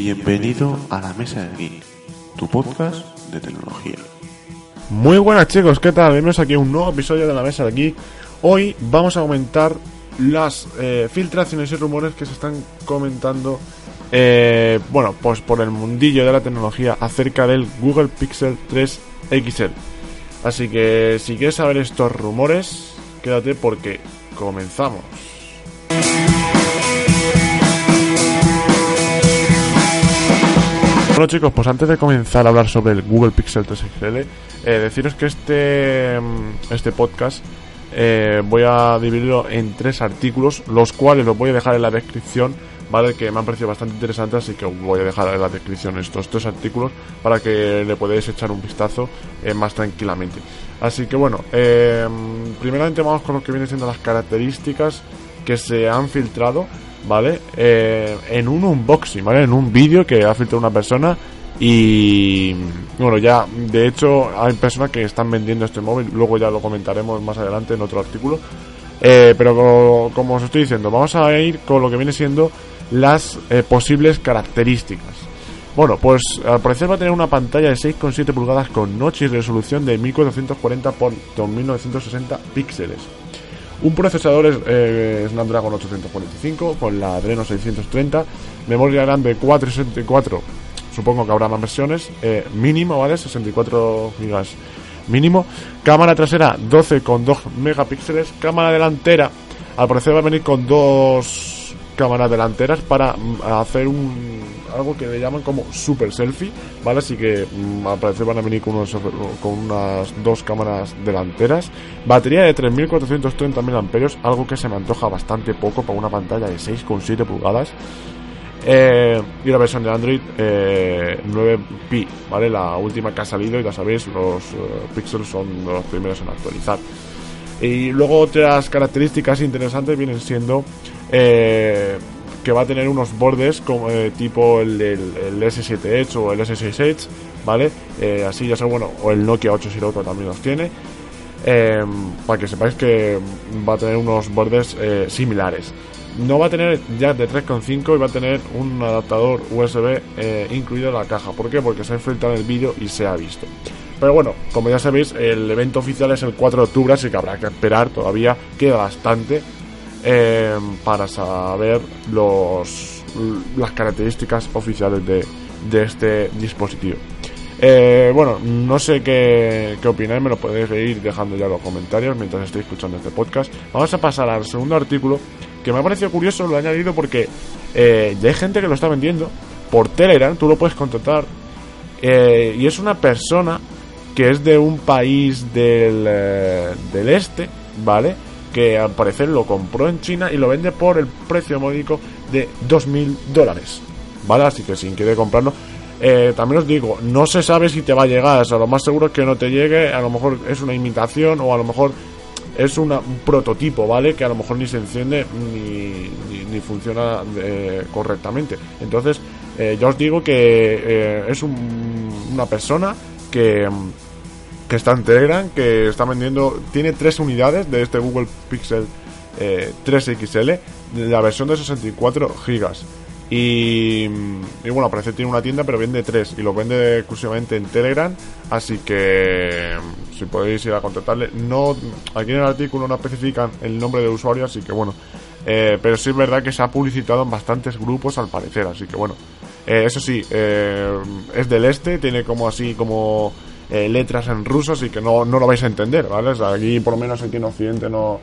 Bienvenido a la Mesa del Geek, tu podcast de tecnología. Muy buenas chicos, ¿qué tal? Bienvenidos aquí a un nuevo episodio de la Mesa del Geek. Hoy vamos a comentar las eh, filtraciones y rumores que se están comentando, eh, bueno, pues por el mundillo de la tecnología acerca del Google Pixel 3 XL. Así que si quieres saber estos rumores, quédate porque comenzamos. Bueno chicos, pues antes de comenzar a hablar sobre el Google Pixel 3 XL, eh, deciros que este, mm, este podcast eh, voy a dividirlo en tres artículos, los cuales los voy a dejar en la descripción, ¿vale? Que me han parecido bastante interesantes, así que voy a dejar en la descripción estos tres artículos para que le podáis echar un vistazo eh, más tranquilamente. Así que bueno, eh, primeramente vamos con lo que vienen siendo las características que se han filtrado, ¿vale? Eh, en un unboxing, ¿vale? En un vídeo que ha filtrado una persona y bueno, ya de hecho hay personas que están vendiendo este móvil, luego ya lo comentaremos más adelante en otro artículo. Eh, pero como, os estoy diciendo, vamos a ir con lo que viene siendo las eh, posibles características. Bueno, pues al parecer va a tener una pantalla de 6,7 pulgadas con notch y resolución de 1440 x 2960 píxeles. Un procesador eh, Snapdragon 845 con la Adreno 630, memoria RAM de 464 supongo que habrá más versiones, eh, mínimo, ¿vale? 64 gigas mínimo. Cámara trasera 12,2 megapíxeles. Cámara delantera, al parecer va a venir con dos cámaras delanteras para mm, hacer un algo que le llaman como super selfie, ¿vale? Así que mm, al parecer van a venir con, unos, con unas dos cámaras delanteras. Batería de 3430 mAh, algo que se me antoja bastante poco para una pantalla de 6,7 pulgadas. Eh, y la versión de Android eh, 9P, ¿vale? La última que ha salido y ya sabéis, los eh, píxeles son los primeros en actualizar. Y luego otras características interesantes vienen siendo eh, que va a tener unos bordes como eh, tipo el, el, S7 Edge o el S6 Edge, ¿vale? Eh, así ya sea bueno, o el Nokia 808 también los tiene. para que sepáis que va a tener unos bordes similares no va a tener jack de 3.5 y va a tener un adaptador USB eh, incluido en la caja. ¿Por qué? Porque se ha enfrentado en el vídeo y se ha visto. Pero bueno, como ya sabéis, el evento oficial es el 4 de octubre, así que habrá que esperar, todavía queda bastante eh, para saber los, las características oficiales de, de este dispositivo. Eh, bueno, no sé qué, qué opináis, me lo podéis ir dejando ya en los comentarios mientras estoy escuchando este podcast. Vamos a pasar al segundo artículo que me ha parecido curioso, lo he añadido porque eh, ya hay gente que lo está vendiendo por Telegram, tú lo puedes contratar. Eh, y es una persona que es de un país del, eh, del este, ¿vale? Que al parecer lo compró en China y lo vende por el precio módico de 2.000 dólares, ¿vale? Así que si quiere comprarlo, eh, también os digo, no se sabe si te va a llegar, o sea, lo más seguro es que no te llegue, a lo mejor es una imitación o a lo mejor es un prototipo, ¿vale? Que a lo mejor ni se enciende ni, ni, funciona eh, correctamente. Entonces, eh, ya os digo que eh, es una persona que, que está en Telegram, que está vendiendo, tiene tres unidades de este Google Pixel 3 XL, la versión de 64 gigas. Y, y, bueno, parece que tiene una tienda, pero vende tres y lo vende exclusivamente en Telegram. Así que si podéis ir a contactarle. No, aquí en el artículo no especifican el nombre del usuario, así que bueno. Eh, pero sí es verdad que se ha publicitado en bastantes grupos al parecer, así que bueno. Eh, eso sí, eh, es del este, tiene como así como letras en ruso, así que no, no lo vais a entender, ¿vale? aquí por lo menos aquí en Occidente no,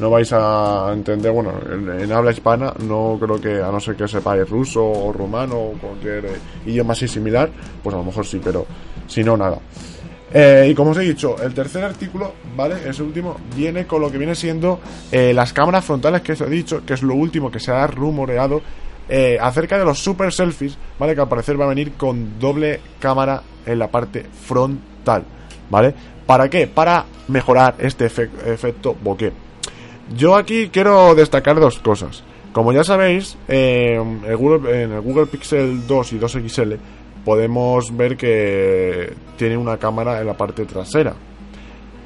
no vais a entender, bueno, en, habla hispana no creo que, a no ser que sepáis ruso o rumano o cualquier idioma así similar, pues a lo mejor sí, pero si no, nada. Eh, y como os he dicho, el tercer artículo, ¿vale? Ese último, viene con lo que viene siendo eh, las cámaras frontales que os he dicho, que es lo último que se ha rumoreado eh, acerca de los super selfies, ¿vale? Que al parecer va a venir con doble cámara en la parte frontal, ¿vale? ¿Para qué? Para mejorar este efecto bokeh. Yo aquí quiero destacar dos cosas. Como ya sabéis, en el Google Pixel 2 y 2 XL podemos ver que tiene una cámara en la parte trasera.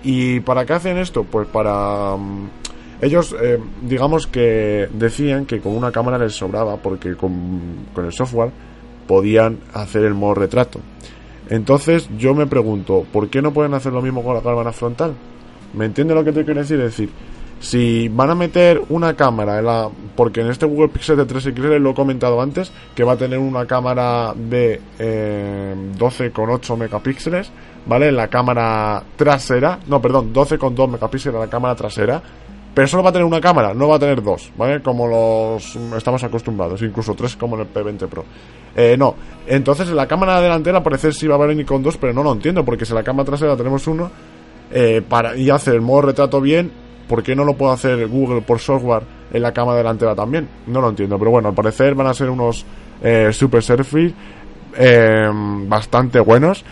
¿Y para qué hacen esto? Pues para... Mm, ellos, eh, digamos que decían que con una cámara les sobraba porque con, con el software podían hacer el modo retrato. Entonces yo me pregunto, ¿por qué no pueden hacer lo mismo con la cámara frontal? ¿Me entiende lo que te quiero decir? Es decir, si van a meter una cámara en la, porque en este Google Pixel de 3XL lo he comentado antes que va a tener una cámara de eh, 12,8 megapíxeles vale en la cámara trasera no perdón 12,2 megapíxeles en la cámara trasera pero solo va a tener una cámara, no va a tener dos, ¿vale? Como los estamos acostumbrados, incluso tres como en el P20 Pro. Eh, no, entonces en la cámara delantera parece si va a venir con dos, pero no lo entiendo, porque si en la cámara trasera tenemos uno, eh, para, y hacer el modo retrato bien, ¿por qué no lo puede hacer Google por software en la cámara delantera también? No lo entiendo, pero bueno, al parecer van a ser unos eh, super selfies eh, bastante buenos.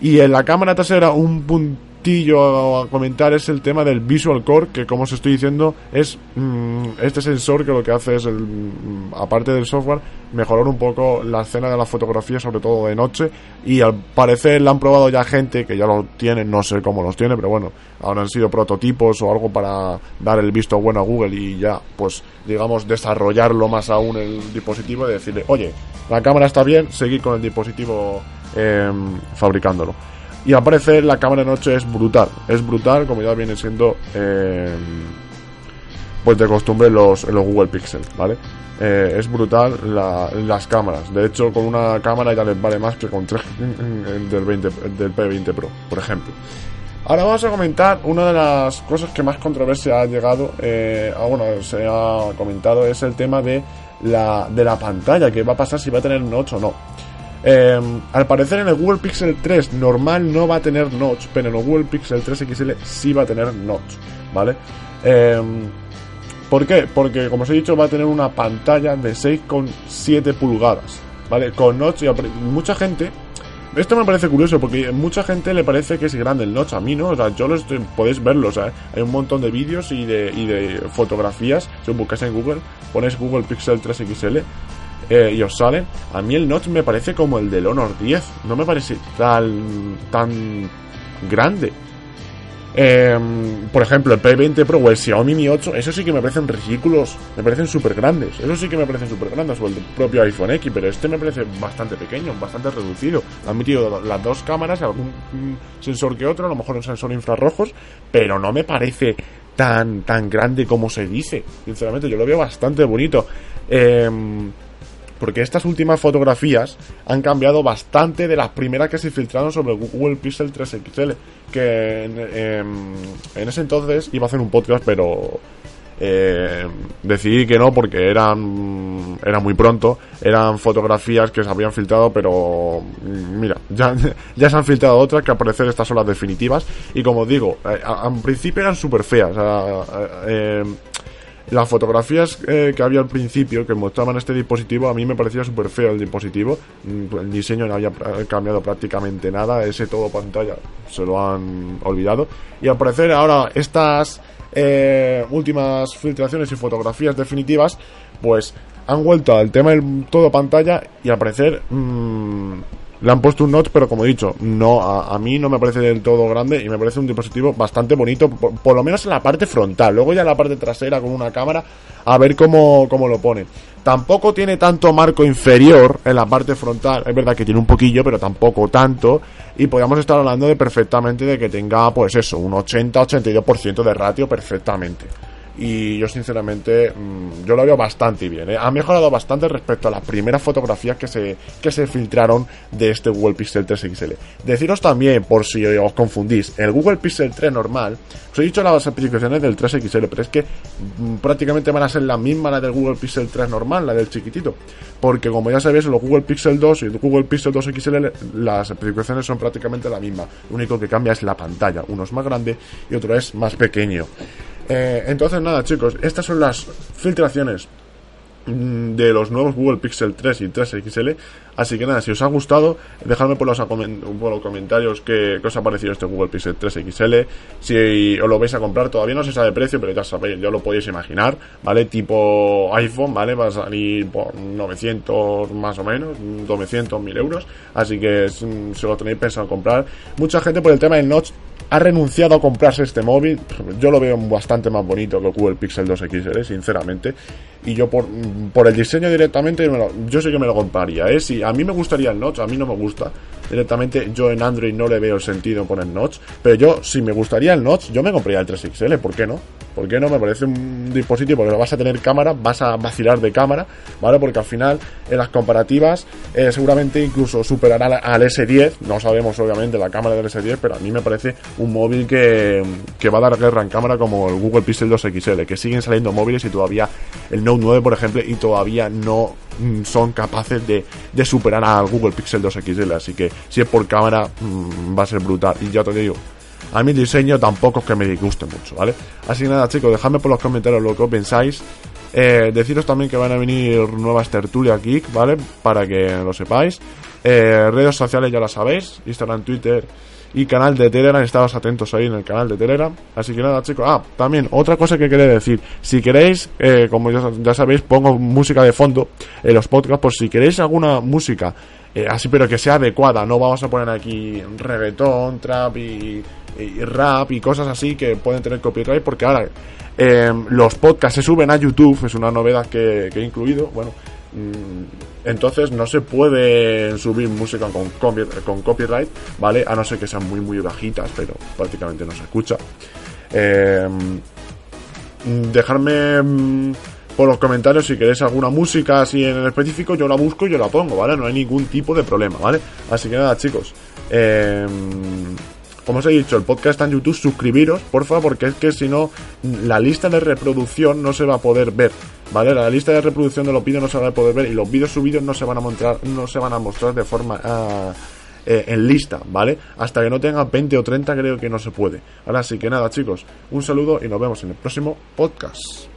Y en la cámara trasera un punto a comentar es el tema del Visual Core, que como os estoy diciendo, es mm, este sensor que lo que hace es, el, mm, aparte del software, mejorar un poco la escena de la fotografía, sobre todo de noche. Y al parecer la han probado ya gente que ya lo tiene, no sé cómo los tiene, pero bueno, ahora han sido prototipos o algo para dar el visto bueno a Google y ya, pues digamos, desarrollarlo más aún el dispositivo y decirle, oye, la cámara está bien, seguir con el dispositivo em, fabricándolo. Y aparece la cámara de noche es brutal. Es brutal, como ya viene siendo. Eh, pues de costumbre los, los Google Pixel, ¿vale? Eh, es brutal las cámaras. De hecho, con una cámara ya les vale más que con tres del, 20, del P20 Pro, por ejemplo. Ahora vamos a comentar una de las cosas que más controversia ha llegado, eh, bueno, se ha comentado, es el tema de la, de la pantalla, que va a pasar si va a tener notch o no. Em, al parecer en el Google Pixel 3 normal no va a tener notch, pero en el Google Pixel 3 XL sí va a tener notch, ¿vale? Em, ¿Por qué? Porque como os he dicho va a tener una pantalla de 6,7 pulgadas, ¿vale? Con notch y mucha gente... Esto me parece curioso porque mucha gente le parece que es grande el notch, a mí no, o sea, yo lo podéis verlo, o sea, hay un montón de vídeos y de, y de fotografías, si buscáis en Google, ponéis Google Pixel 3 XL eh, y os salen. A mí el notch me parece como el del Honor 10. No me parece tan, tan grande. Em, por ejemplo, el P20 Pro o el Xiaomi Mi 8, eso sí que me parecen ridículos, me parecen súper grandes. Eso sí que me parecen súper grandes, o el propio iPhone X, pero este me parece bastante pequeño, bastante reducido. Han metido las dos cámaras, algún sensor que otro, a lo mejor un sensor infrarrojos, pero no me parece tan, tan grande como se dice. Sinceramente, yo lo veo bastante bonito. Eh, porque estas últimas fotografías han cambiado bastante de las primeras que se filtraron sobre Google Pixel 3 XL, que en, ese entonces iba a hacer un podcast, pero eh, decidí que no porque eran era muy pronto, eran fotografías que se habían filtrado, pero mira, ya, ya se han filtrado otras que al parecer estas son las definitivas y como digo, eh, al principio eran súper feas. eh, las fotografías eh, que había al principio que mostraban este dispositivo, a mí me parecía súper feo el dispositivo. Mm, el diseño no había cambiado prácticamente nada, ese todo pantalla se lo han olvidado. Y al parecer ahora estas eh, últimas filtraciones y fotografías definitivas, pues han vuelto al tema del todo pantalla y al parecer... Mmm, le han puesto un notch, pero como he dicho, no a, mí no me parece del todo grande y me parece un dispositivo bastante bonito, por, lo menos en la parte frontal. Luego ya en la parte trasera con una cámara, a ver cómo, cómo lo pone. Tampoco tiene tanto marco inferior en la parte frontal. Es verdad que tiene un poquillo, pero tampoco tanto. Y podríamos estar hablando de perfectamente de que tenga, pues eso, un 80-82% de ratio perfectamente y yo sinceramente mm, yo lo veo bastante bien. ¿eh? Ha mejorado bastante respecto a las primeras fotografías que se, que se filtraron de este Google Pixel 3 XL. Deciros también, por si os confundís, el Google Pixel 3 normal, os he dicho las especificaciones del 3 XL, pero es que mm, prácticamente van a ser la misma la del Google Pixel 3 normal, la del chiquitito. Porque como ya sabéis, los Google Pixel 2 y el Google Pixel 2 XL, las especificaciones son prácticamente la misma. Lo único que cambia es la pantalla. Uno es más grande y otro es más pequeño. Eh, entonces nada chicos, estas son las filtraciones mm, de los nuevos Google Pixel 3 y 3 XL. Así que nada, si os ha gustado, dejadme por los, comentarios qué, os ha parecido este Google Pixel 3 XL. Si os lo vais a comprar, todavía no se sabe el precio, pero ya sabéis, ya lo podéis imaginar, ¿vale? Tipo iPhone, ¿vale? Va a salir por 900 más o menos, 900, 1000 euros. Así que si lo tenéis pensado comprar, mucha gente por el tema del notch ha renunciado a comprarse este móvil. Yo lo veo bastante más bonito que el Google Pixel 2 XL, sinceramente. Y yo por, por el diseño directamente, yo sé que me lo compraría. ¿eh? Si a mí me gustaría el notch, a mí no me gusta. Directamente yo en Android no le veo el sentido poner notch. Pero yo, si me gustaría el notch, yo me compraría el 3XL. ¿Por qué no? ¿Por qué no? Me parece un dispositivo que vas a tener cámara, vas a vacilar de cámara, ¿vale? Porque al final, en las comparativas, eh, seguramente incluso superará al, S10. No sabemos, obviamente, la cámara del S10, pero a mí me parece un móvil que, que va a dar guerra en cámara como el Google Pixel 2 XL, que siguen saliendo móviles y todavía el Note 9, por ejemplo, y todavía no mm, son capaces de, de superar al Google Pixel 2 XL. Así que si es por cámara, mm, va a ser brutal. Y ya te digo, a mí el diseño tampoco es que me disguste mucho, ¿vale? Así que nada, chicos, dejadme por los comentarios lo que pensáis. Eh, deciros también que van a venir nuevas tertulias geek, ¿vale? Para que lo sepáis. Eh, redes sociales ya las sabéis, Instagram, Twitter y canal de Telegram, estados atentos ahí en el canal de Telegram. Así que nada, chicos. Ah, también otra cosa que quería decir, si queréis, eh, como ya, sabéis, pongo música de fondo en los podcasts, por si queréis alguna música así, pero que sea adecuada, no vamos a poner aquí reggaetón, trap y rap y cosas así que pueden tener copyright porque ahora em, los podcasts se suben a YouTube, es una novedad que, he incluido, bueno, entonces no se puede subir música con, copyright, ¿vale? A no ser que sean muy muy bajitas, pero prácticamente no se escucha. Em, dejarme mm, por los comentarios si queréis alguna música así en específico, yo la busco y yo la pongo, ¿vale? No hay ningún tipo de problema, ¿vale? Así que nada, chicos. Eh, como os he dicho, el podcast está en YouTube, suscribiros, porfa, porque es que si no, la lista de reproducción no se va a poder ver, ¿vale? La lista de reproducción de los vídeos no se va a poder ver y los vídeos subidos no se van a mostrar, no se van a mostrar de forma ah, eh, en lista, ¿vale? Hasta que no tenga 20 o 30 creo que no se puede. Ahora sí que nada, chicos, un saludo y nos vemos en el próximo podcast.